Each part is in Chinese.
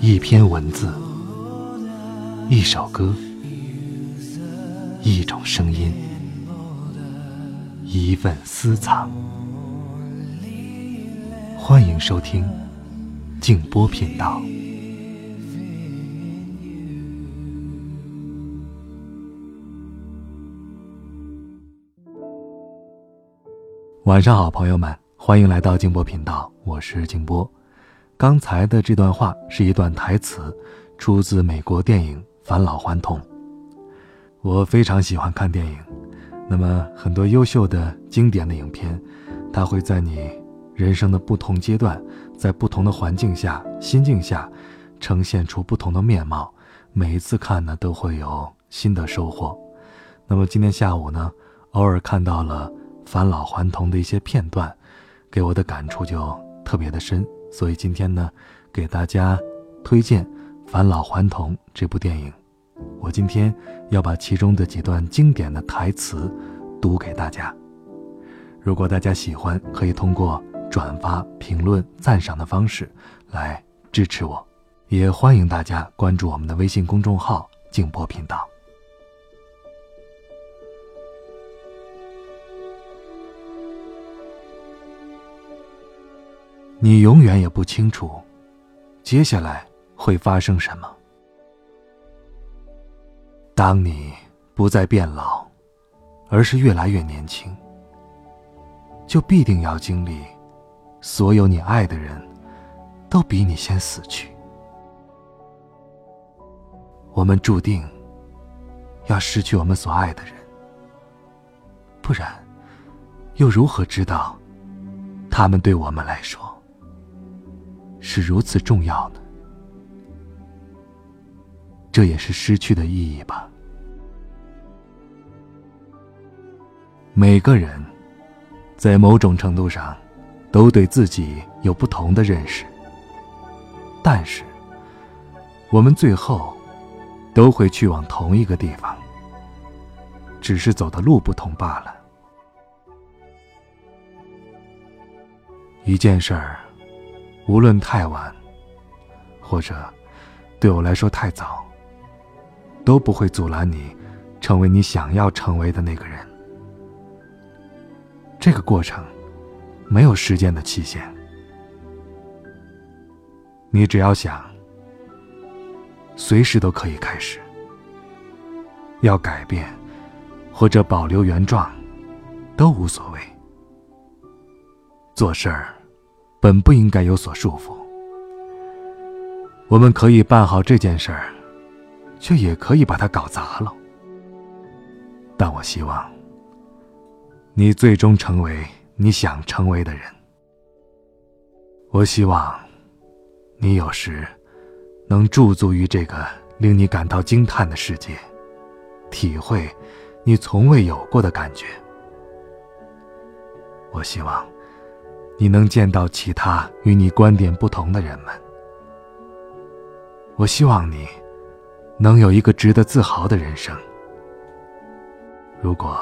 一篇文字，一首歌，一种声音，一份私藏。欢迎收听静波频道。晚上好，朋友们，欢迎来到静波频道，我是静波。刚才的这段话是一段台词，出自美国电影《返老还童》。我非常喜欢看电影，那么很多优秀的经典的影片，它会在你人生的不同阶段，在不同的环境下、心境下，呈现出不同的面貌。每一次看呢，都会有新的收获。那么今天下午呢，偶尔看到了《返老还童》的一些片段，给我的感触就特别的深。所以今天呢，给大家推荐《返老还童》这部电影。我今天要把其中的几段经典的台词读给大家。如果大家喜欢，可以通过转发、评论、赞赏的方式来支持我。也欢迎大家关注我们的微信公众号“静波频道”。你永远也不清楚，接下来会发生什么。当你不再变老，而是越来越年轻，就必定要经历，所有你爱的人，都比你先死去。我们注定要失去我们所爱的人，不然，又如何知道，他们对我们来说？是如此重要呢？这也是失去的意义吧。每个人在某种程度上都对自己有不同的认识，但是我们最后都会去往同一个地方，只是走的路不同罢了。一件事儿。无论太晚，或者对我来说太早，都不会阻拦你成为你想要成为的那个人。这个过程没有时间的期限，你只要想，随时都可以开始。要改变或者保留原状，都无所谓。做事儿。本不应该有所束缚。我们可以办好这件事儿，却也可以把它搞砸了。但我希望，你最终成为你想成为的人。我希望，你有时能驻足于这个令你感到惊叹的世界，体会你从未有过的感觉。我希望。你能见到其他与你观点不同的人们。我希望你能有一个值得自豪的人生。如果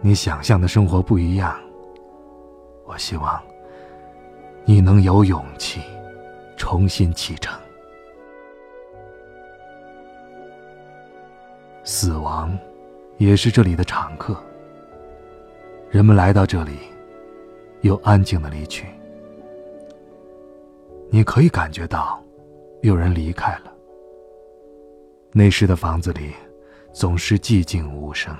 你想象的生活不一样，我希望你能有勇气重新启程。死亡也是这里的常客。人们来到这里。又安静的离去，你可以感觉到，有人离开了。那时的房子里，总是寂静无声。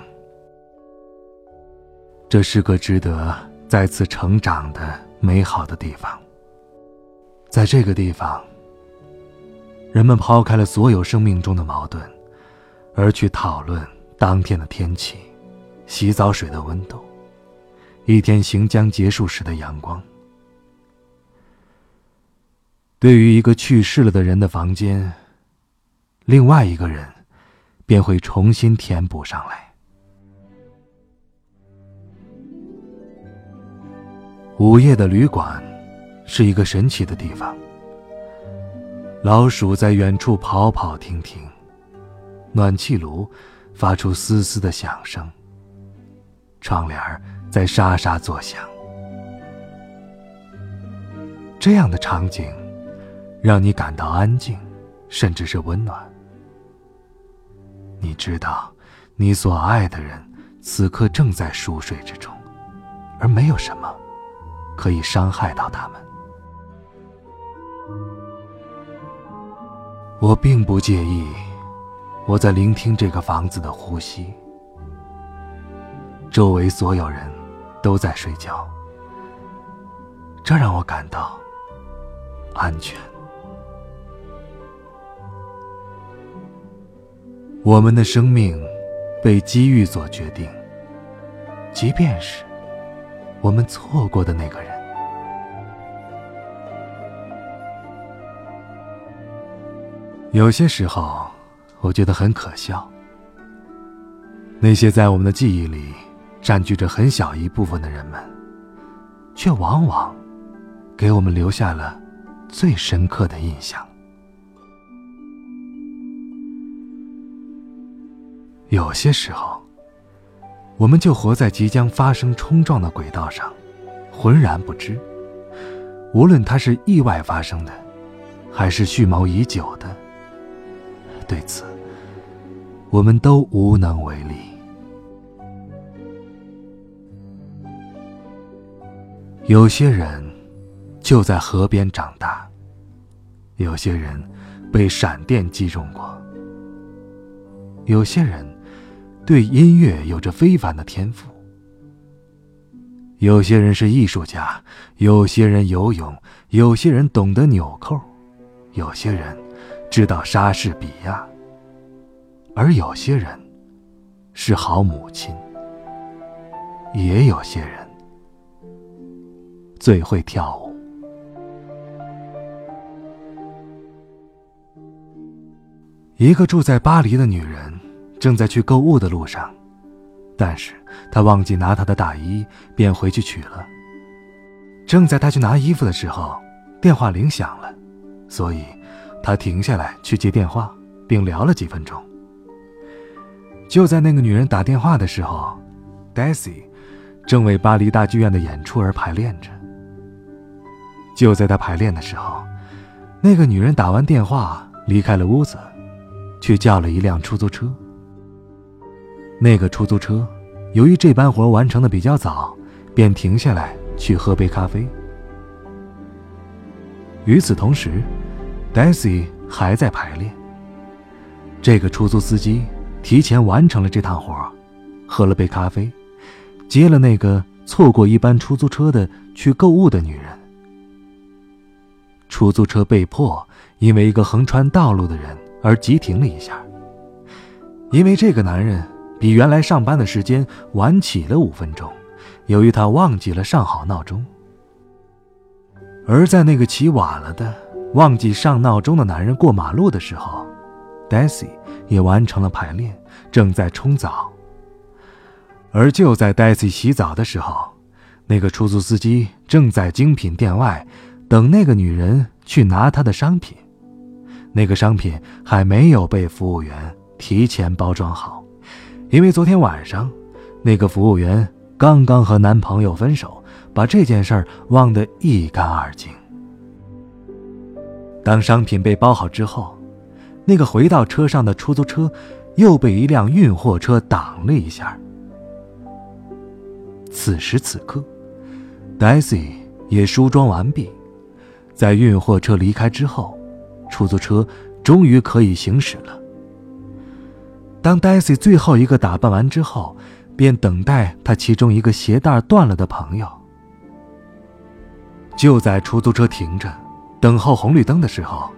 这是个值得再次成长的美好的地方。在这个地方，人们抛开了所有生命中的矛盾，而去讨论当天的天气、洗澡水的温度。一天行将结束时的阳光，对于一个去世了的人的房间，另外一个人便会重新填补上来。午夜的旅馆是一个神奇的地方。老鼠在远处跑跑停停，暖气炉发出嘶嘶的响声，窗帘。在沙沙作响，这样的场景，让你感到安静，甚至是温暖。你知道，你所爱的人此刻正在熟睡之中，而没有什么可以伤害到他们。我并不介意，我在聆听这个房子的呼吸。周围所有人都在睡觉，这让我感到安全。我们的生命被机遇所决定，即便是我们错过的那个人。有些时候，我觉得很可笑。那些在我们的记忆里占据着很小一部分的人们，却往往给我们留下了最深刻的印象。有些时候，我们就活在即将发生冲撞的轨道上，浑然不知。无论它是意外发生的，还是蓄谋已久的。对此，我们都无能为力。有些人就在河边长大，有些人被闪电击中过，有些人对音乐有着非凡的天赋，有些人是艺术家，有些人游泳，有些人懂得纽扣，有些人。知道莎士比亚，而有些人是好母亲，也有些人最会跳舞。一个住在巴黎的女人正在去购物的路上，但是她忘记拿她的大衣，便回去取了。正在她去拿衣服的时候，电话铃响了，所以。她停下来去接电话，并聊了几分钟。就在那个女人打电话的时候，Daisy 正为巴黎大剧院的演出而排练着。就在他排练的时候，那个女人打完电话离开了屋子，去叫了一辆出租车。那个出租车由于这班活完成的比较早，便停下来去喝杯咖啡。与此同时，Daisy 还在排练。这个出租司机提前完成了这趟活，喝了杯咖啡，接了那个错过一班出租车的去购物的女人。出租车被迫因为一个横穿道路的人而急停了一下，因为这个男人比原来上班的时间晚起了五分钟，由于他忘记了上好闹钟。而在那个起晚了的。忘记上闹钟的男人过马路的时候，Daisy 也完成了排练，正在冲澡。而就在 Daisy 洗澡的时候，那个出租司机正在精品店外等那个女人去拿她的商品。那个商品还没有被服务员提前包装好，因为昨天晚上，那个服务员刚刚和男朋友分手，把这件事儿忘得一干二净。当商品被包好之后，那个回到车上的出租车又被一辆运货车挡了一下。此时此刻，Daisy 也梳妆完毕，在运货车离开之后，出租车终于可以行驶了。当 Daisy 最后一个打扮完之后，便等待他其中一个鞋带断了的朋友。就在出租车停着。等候红绿灯的时候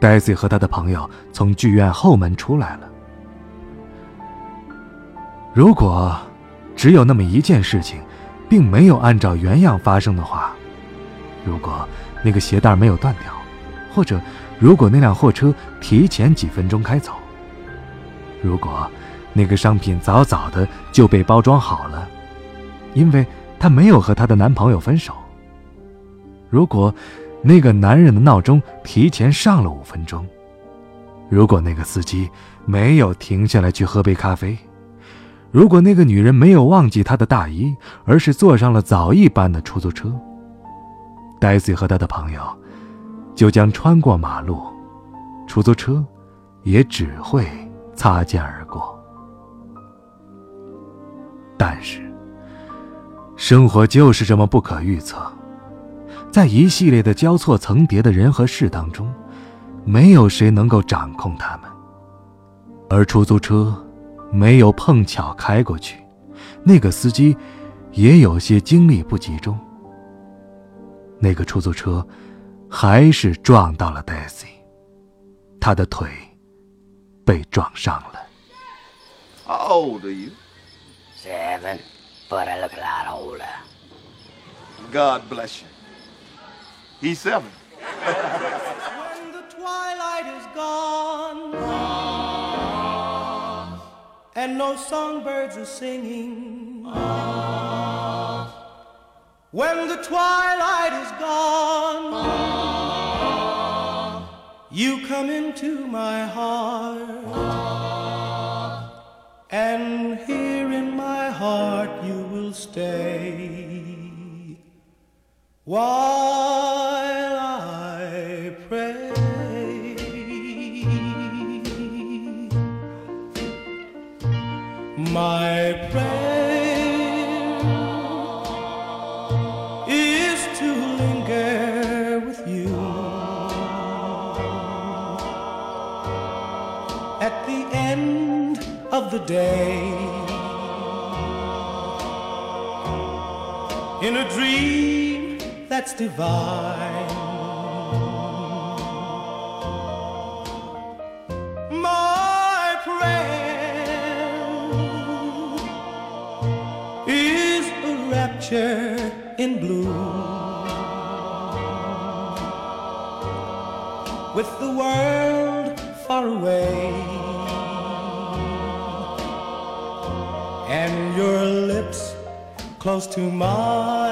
，Daisy 和他的朋友从剧院后门出来了。如果只有那么一件事情，并没有按照原样发生的话，如果那个鞋带没有断掉，或者如果那辆货车提前几分钟开走，如果那个商品早早的就被包装好了，因为她没有和她的男朋友分手，如果。那个男人的闹钟提前上了五分钟。如果那个司机没有停下来去喝杯咖啡，如果那个女人没有忘记她的大衣，而是坐上了早一班的出租车，Daisy 和他的朋友就将穿过马路，出租车也只会擦肩而过。但是，生活就是这么不可预测，在一系列的交错层叠的人和事当中，没有谁能够掌控他们。而出租车没有碰巧开过去，那个司机也有些精力不集中。那个出租车还是撞到了 Daisy，他的腿被撞伤了。How old are you? Seven, but I look a lot older. God bless you. He's seven. When the twilight is gone and no songbirds are singing. When the twilight is gone, you come into my heart, and here in my heart you will stay while I pray. My prayer in a dream that's divine. My prayer is a rapture in blue with the world far away and your close to mine.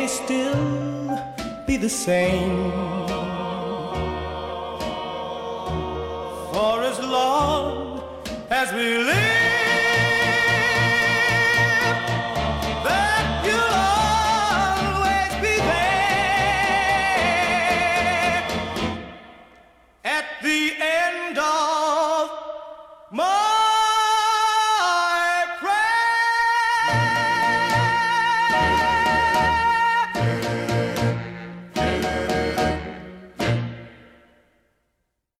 May still be the same. For as long as we live,